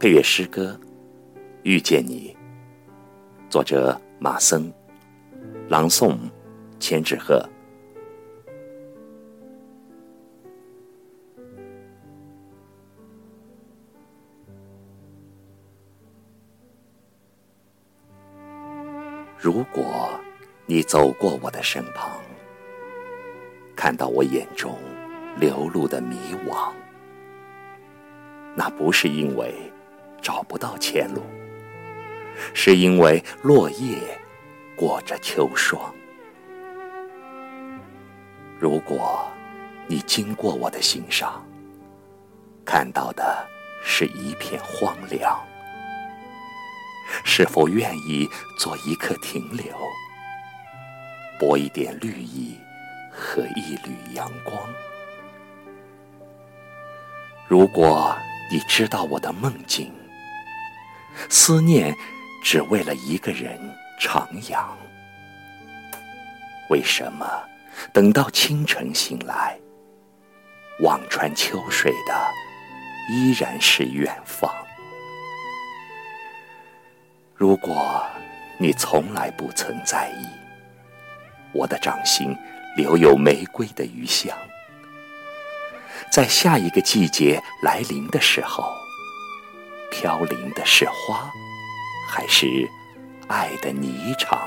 配乐诗歌《遇见你》，作者马森，朗诵千纸鹤。如果你走过我的身旁，看到我眼中流露的迷惘，那不是因为找不到前路，是因为落叶裹着秋霜。如果你经过我的心上，看到的是一片荒凉。是否愿意做一刻停留，播一点绿意和一缕阳光？如果你知道我的梦境，思念只为了一个人徜徉，为什么等到清晨醒来，望穿秋水的依然是远方？如果你从来不曾在意，我的掌心留有玫瑰的余香，在下一个季节来临的时候，飘零的是花，还是爱的霓裳？